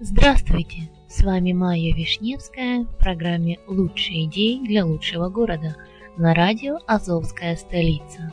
Здравствуйте! С вами Майя Вишневская в программе «Лучшие идеи для лучшего города» на радио «Азовская столица».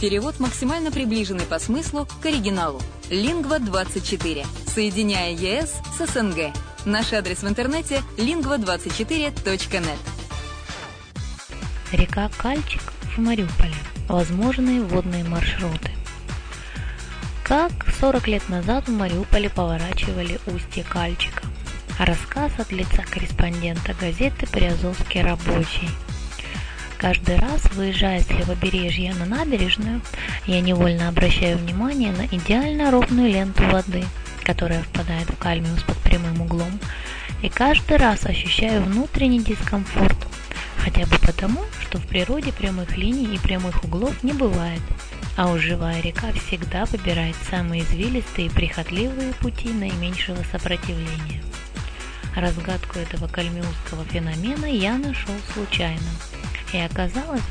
Перевод максимально приближенный по смыслу к оригиналу. Лингва24. Соединяя ЕС с СНГ. Наш адрес в интернете lingva24.net. Река Кальчик в Мариуполе. Возможные водные маршруты. Как 40 лет назад в Мариуполе поворачивали устье Кальчика. Рассказ от лица корреспондента газеты «Приазовский рабочий». Каждый раз, выезжая с левобережья на набережную, я невольно обращаю внимание на идеально ровную ленту воды, которая впадает в Кальмиус под прямым углом, и каждый раз ощущаю внутренний дискомфорт, хотя бы потому, что в природе прямых линий и прямых углов не бывает, а уж живая река всегда выбирает самые извилистые и прихотливые пути наименьшего сопротивления. Разгадку этого кальмиусского феномена я нашел случайно – и оказалось,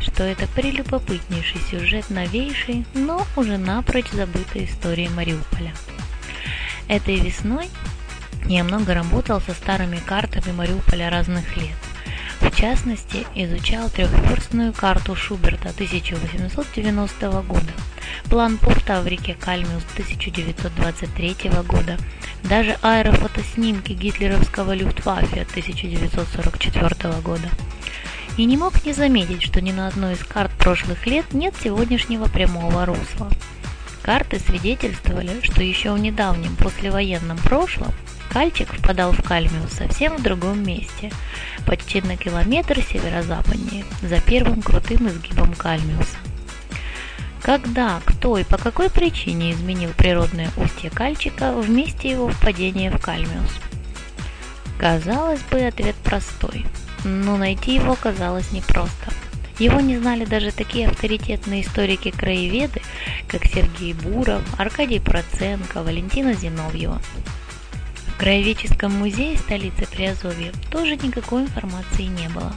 что это прелюбопытнейший сюжет новейшей, но уже напрочь забытой истории Мариуполя. Этой весной я много работал со старыми картами Мариуполя разных лет. В частности, изучал трехверстную карту Шуберта 1890 года, план порта в реке Кальмиус 1923 года, даже аэрофотоснимки гитлеровского Люфтваффе 1944 года – и не мог не заметить, что ни на одной из карт прошлых лет нет сегодняшнего прямого русла. Карты свидетельствовали, что еще в недавнем послевоенном прошлом Кальчик впадал в Кальмиус совсем в другом месте, почти на километр северо-западнее, за первым крутым изгибом Кальмиуса. Когда, кто и по какой причине изменил природное устье Кальчика в месте его впадения в Кальмиус? Казалось бы, ответ простой – но найти его оказалось непросто. Его не знали даже такие авторитетные историки-краеведы, как Сергей Буров, Аркадий Проценко, Валентина Зиновьева. В Краеведческом музее столицы Приазовья тоже никакой информации не было.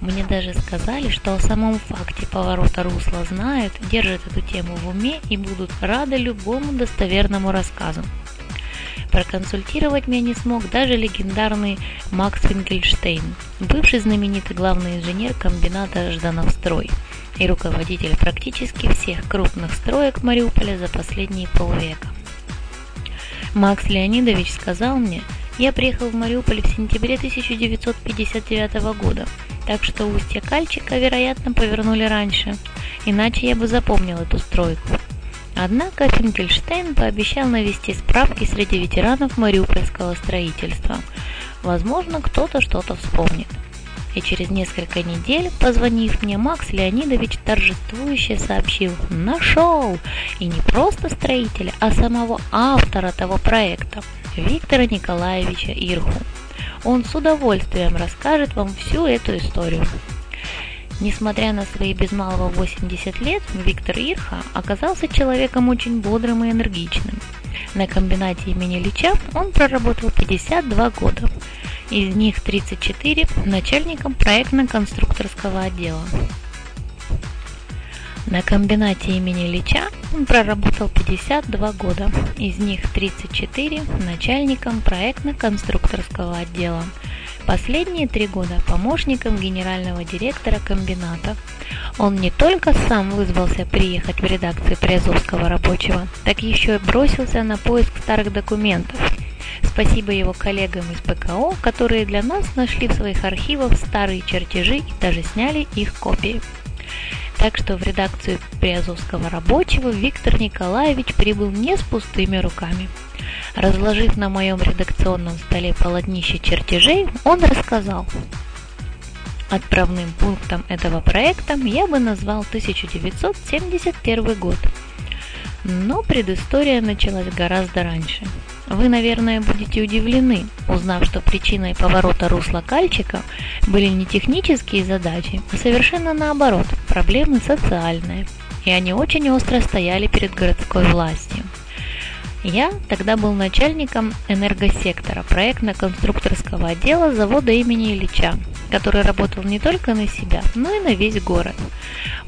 Мне даже сказали, что о самом факте поворота русла знают, держат эту тему в уме и будут рады любому достоверному рассказу. Проконсультировать меня не смог даже легендарный Макс Фингельштейн, бывший знаменитый главный инженер комбината «Ждановстрой» и руководитель практически всех крупных строек Мариуполя за последние полвека. Макс Леонидович сказал мне, я приехал в Мариуполь в сентябре 1959 года, так что устье Кальчика, вероятно, повернули раньше, иначе я бы запомнил эту стройку. Однако Финкельштейн пообещал навести справки среди ветеранов мариупольского строительства. Возможно, кто-то что-то вспомнит. И через несколько недель, позвонив мне, Макс Леонидович торжествующе сообщил «Нашел!» И не просто строителя, а самого автора того проекта, Виктора Николаевича Ирху. Он с удовольствием расскажет вам всю эту историю. Несмотря на свои без малого 80 лет, Виктор Ирха оказался человеком очень бодрым и энергичным. На комбинате имени Лича он проработал 52 года, из них 34 начальником проектно-конструкторского отдела. На комбинате имени Лича он проработал 52 года, из них 34 начальником проектно-конструкторского отдела – Последние три года помощником генерального директора комбината. Он не только сам вызвался приехать в редакцию Приазовского рабочего, так еще и бросился на поиск старых документов. Спасибо его коллегам из ПКО, которые для нас нашли в своих архивах старые чертежи и даже сняли их копии. Так что в редакцию Приазовского рабочего Виктор Николаевич прибыл не с пустыми руками. Разложив на моем редакционном столе полотнище чертежей, он рассказал. Отправным пунктом этого проекта я бы назвал 1971 год. Но предыстория началась гораздо раньше. Вы, наверное, будете удивлены, узнав, что причиной поворота русла Кальчика были не технические задачи, а совершенно наоборот, проблемы социальные. И они очень остро стояли перед городской властью. Я тогда был начальником энергосектора проектно-конструкторского отдела завода имени Ильича, который работал не только на себя, но и на весь город.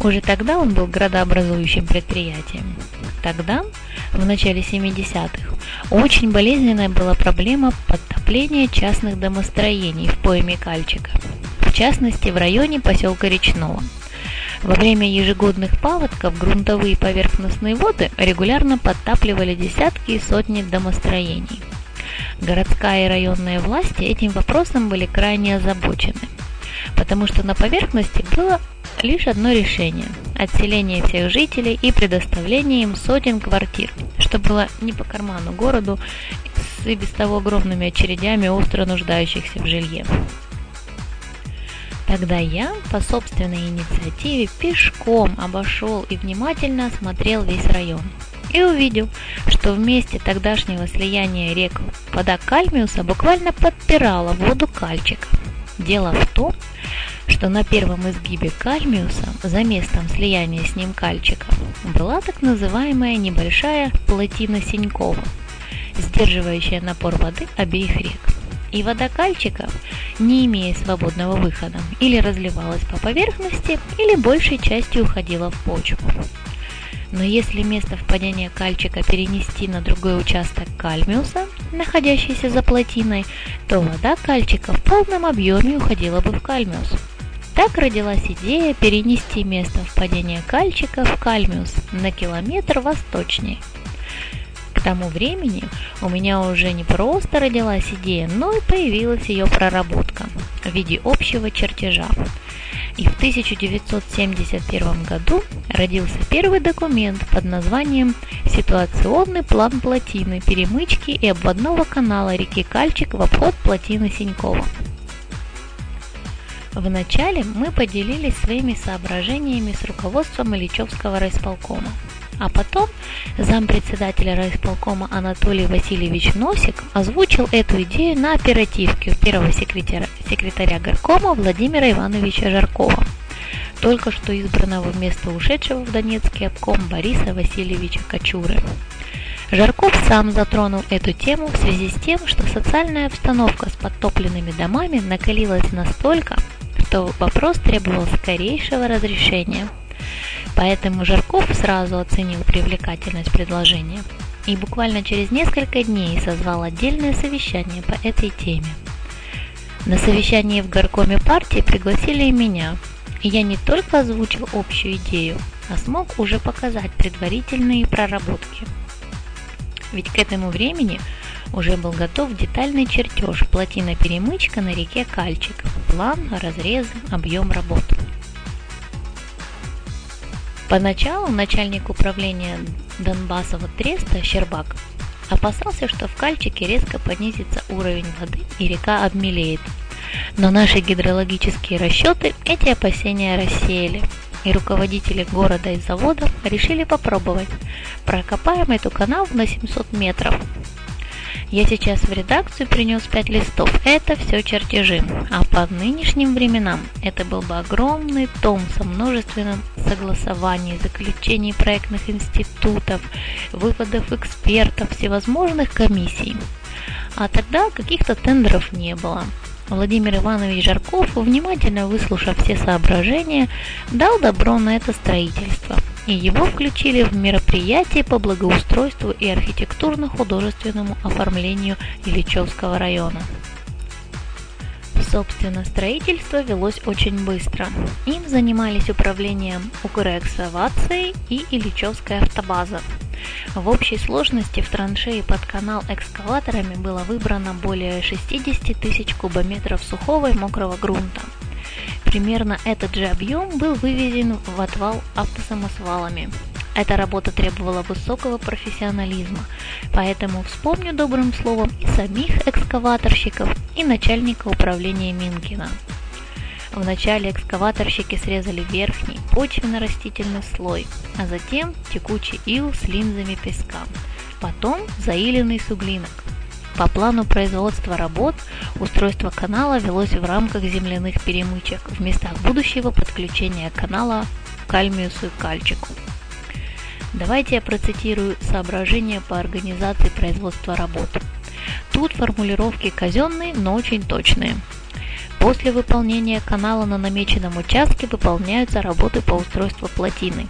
Уже тогда он был градообразующим предприятием. Тогда, в начале 70-х, очень болезненная была проблема подтопления частных домостроений в пойме Кальчика, в частности в районе поселка Речного – во время ежегодных паводков грунтовые поверхностные воды регулярно подтапливали десятки и сотни домостроений. Городская и районные власти этим вопросом были крайне озабочены, потому что на поверхности было лишь одно решение – отселение всех жителей и предоставление им сотен квартир, что было не по карману городу с и без того огромными очередями остро нуждающихся в жилье. Тогда я по собственной инициативе пешком обошел и внимательно осмотрел весь район. И увидел, что в месте тогдашнего слияния рек вода Кальмиуса буквально подпирала воду Кальчика. Дело в том, что на первом изгибе Кальмиуса, за местом слияния с ним Кальчика, была так называемая небольшая плотина Синькова, сдерживающая напор воды обеих рек и вода кальчика, не имея свободного выхода, или разливалась по поверхности, или большей частью уходила в почву. Но если место впадения кальчика перенести на другой участок кальмиуса, находящийся за плотиной, то вода кальчика в полном объеме уходила бы в кальмиус. Так родилась идея перенести место впадения кальчика в кальмиус на километр восточнее – тому времени у меня уже не просто родилась идея, но и появилась ее проработка в виде общего чертежа. И в 1971 году родился первый документ под названием «Ситуационный план плотины, перемычки и обводного канала реки Кальчик в обход плотины Синькова». Вначале мы поделились своими соображениями с руководством Ильичевского райсполкома. А потом зампредседателя райисполкома Анатолий Васильевич Носик озвучил эту идею на оперативке у первого секретаря, секретаря горкома Владимира Ивановича Жаркова, только что избранного вместо ушедшего в Донецкий обком Бориса Васильевича Кочуры. Жарков сам затронул эту тему в связи с тем, что социальная обстановка с подтопленными домами накалилась настолько, что вопрос требовал скорейшего разрешения – Поэтому Жарков сразу оценил привлекательность предложения и буквально через несколько дней созвал отдельное совещание по этой теме. На совещании в горкоме партии пригласили и меня, и я не только озвучил общую идею, а смог уже показать предварительные проработки. Ведь к этому времени уже был готов детальный чертеж плотина-перемычка на реке Кальчик, план, разрезы, объем работ. Поначалу начальник управления Донбассового треста Щербак опасался, что в Кальчике резко понизится уровень воды и река обмелеет. Но наши гидрологические расчеты эти опасения рассеяли, и руководители города и завода решили попробовать. Прокопаем эту канаву на 700 метров, я сейчас в редакцию принес 5 листов. Это все чертежи. А по нынешним временам это был бы огромный том со множественным согласований, заключений проектных институтов, выводов экспертов, всевозможных комиссий. А тогда каких-то тендеров не было. Владимир Иванович Жарков, внимательно выслушав все соображения, дал добро на это строительство – и его включили в мероприятие по благоустройству и архитектурно-художественному оформлению Ильичевского района. Собственно, строительство велось очень быстро. Им занимались управлением Укрэксовации и Ильичевская автобаза. В общей сложности в траншеи под канал экскаваторами было выбрано более 60 тысяч кубометров сухого и мокрого грунта – Примерно этот же объем был вывезен в отвал автосамосвалами. Эта работа требовала высокого профессионализма, поэтому вспомню добрым словом и самих экскаваторщиков, и начальника управления Минкина. Вначале экскаваторщики срезали верхний почвенно-растительный слой, а затем текучий ил с линзами песка, потом заиленный суглинок. По плану производства работ устройство канала велось в рамках земляных перемычек в местах будущего подключения канала к кальмиусу и кальчику. Давайте я процитирую соображения по организации производства работ. Тут формулировки казенные, но очень точные. После выполнения канала на намеченном участке выполняются работы по устройству плотины.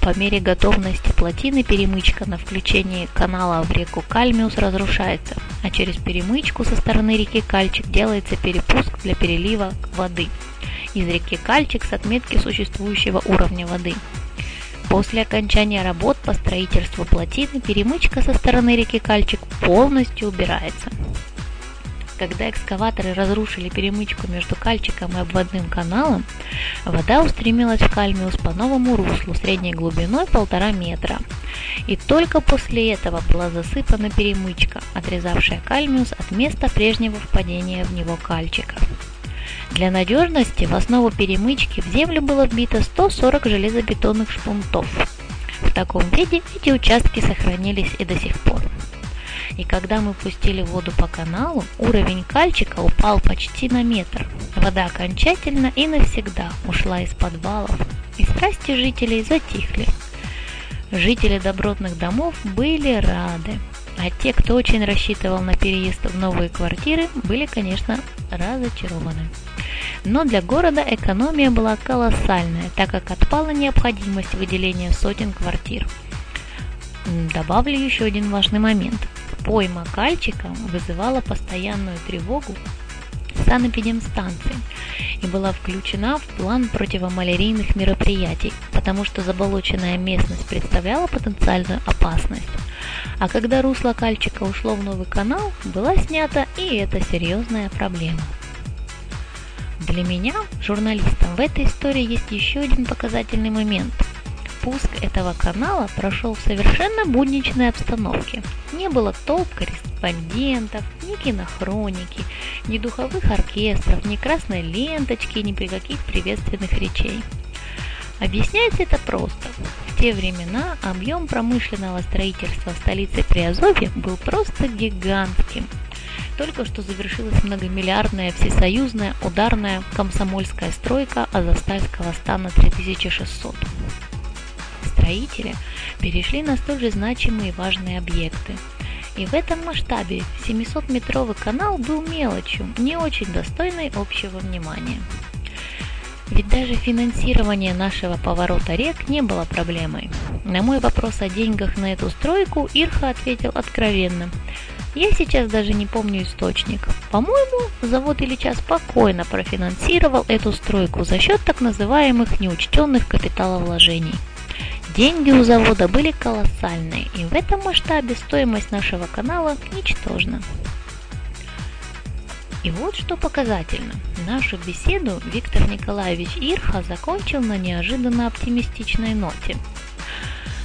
По мере готовности плотины перемычка на включении канала в реку Кальмиус разрушается, а через перемычку со стороны реки Кальчик делается перепуск для перелива воды из реки Кальчик с отметки существующего уровня воды – После окончания работ по строительству плотины перемычка со стороны реки Кальчик полностью убирается. Когда экскаваторы разрушили перемычку между Кальчиком и обводным каналом, вода устремилась в Кальмиус по новому руслу средней глубиной полтора метра. И только после этого была засыпана перемычка, отрезавшая Кальмиус от места прежнего впадения в него Кальчика. Для надежности в основу перемычки в землю было вбито 140 железобетонных шпунтов. В таком виде эти участки сохранились и до сих пор. И когда мы пустили воду по каналу, уровень кальчика упал почти на метр. Вода окончательно и навсегда ушла из подвалов, и страсти жителей затихли. Жители добротных домов были рады, а те, кто очень рассчитывал на переезд в новые квартиры, были, конечно, разочарованы. Но для города экономия была колоссальная, так как отпала необходимость выделения сотен квартир. Добавлю еще один важный момент. Пойма кальчика вызывала постоянную тревогу санэпидемстанции и была включена в план противомалярийных мероприятий, потому что заболоченная местность представляла потенциальную опасность. А когда русло кальчика ушло в новый канал, была снята и эта серьезная проблема. Для меня, журналистом, в этой истории есть еще один показательный момент. Пуск этого канала прошел в совершенно будничной обстановке. Не было толп корреспондентов, ни кинохроники, ни духовых оркестров, ни красной ленточки, ни при каких приветственных речей. Объясняется это просто. В те времена объем промышленного строительства в столице Приазовья был просто гигантским – только что завершилась многомиллиардная всесоюзная ударная комсомольская стройка Азовстальского стана 3600. Строители перешли на столь же значимые и важные объекты. И в этом масштабе 700-метровый канал был мелочью, не очень достойной общего внимания. Ведь даже финансирование нашего поворота рек не было проблемой. На мой вопрос о деньгах на эту стройку Ирха ответил откровенно – я сейчас даже не помню источник. По-моему, завод Ильича спокойно профинансировал эту стройку за счет так называемых неучтенных капиталовложений. Деньги у завода были колоссальные, и в этом масштабе стоимость нашего канала ничтожна. И вот что показательно. Нашу беседу Виктор Николаевич Ирха закончил на неожиданно оптимистичной ноте –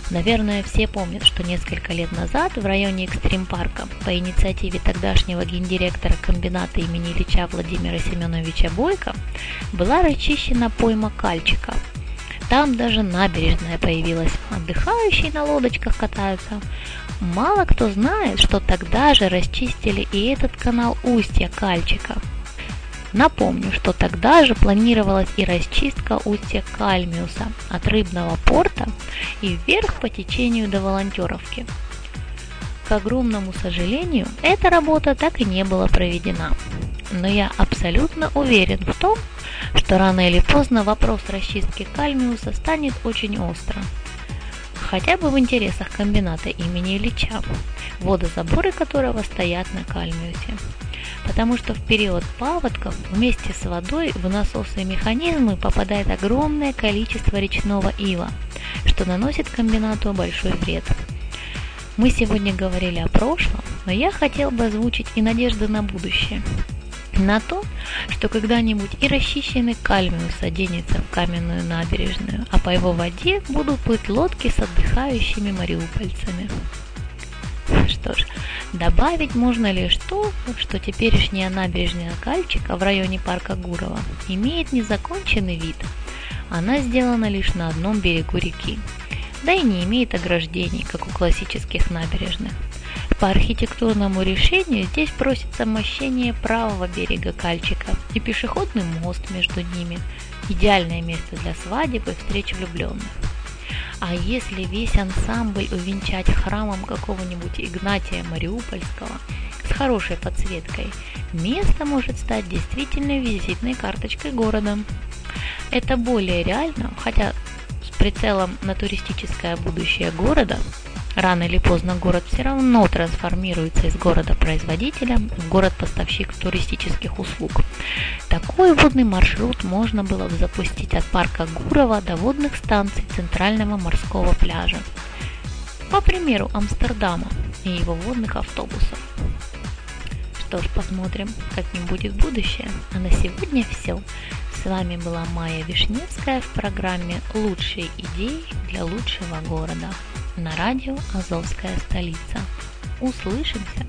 Наверное, все помнят, что несколько лет назад в районе Экстрим-парка по инициативе тогдашнего гендиректора комбината имени Ильича Владимира Семеновича Бойко была расчищена пойма Кальчика. Там даже набережная появилась, отдыхающие на лодочках катаются. Мало кто знает, что тогда же расчистили и этот канал устья Кальчика – Напомню, что тогда же планировалась и расчистка устья Кальмиуса от рыбного порта и вверх по течению до Волонтеровки. К огромному сожалению, эта работа так и не была проведена. Но я абсолютно уверен в том, что рано или поздно вопрос расчистки Кальмиуса станет очень острым. Хотя бы в интересах комбината имени Ильича, водозаборы которого стоят на Кальмиусе потому что в период паводков вместе с водой в насосы и механизмы попадает огромное количество речного ила, что наносит комбинату большой вред. Мы сегодня говорили о прошлом, но я хотел бы озвучить и надежды на будущее. На то, что когда-нибудь и расчищенный Кальмиус оденется в каменную набережную, а по его воде будут плыть лодки с отдыхающими мариупольцами. Что ж, добавить можно лишь то, что теперешняя набережная Кальчика в районе парка Гурова имеет незаконченный вид. Она сделана лишь на одном берегу реки, да и не имеет ограждений, как у классических набережных. По архитектурному решению здесь просится мощение правого берега Кальчика и пешеходный мост между ними. Идеальное место для свадеб и встреч влюбленных. А если весь ансамбль увенчать храмом какого-нибудь Игнатия Мариупольского с хорошей подсветкой, место может стать действительно визитной карточкой города. Это более реально, хотя с прицелом на туристическое будущее города Рано или поздно город все равно трансформируется из города-производителя в город-поставщик туристических услуг. Такой водный маршрут можно было бы запустить от парка Гурова до водных станций Центрального морского пляжа. По примеру Амстердама и его водных автобусов. Что ж, посмотрим, каким будет будущее. А на сегодня все. С вами была Майя Вишневская в программе «Лучшие идеи для лучшего города» на радио «Азовская столица». Услышимся!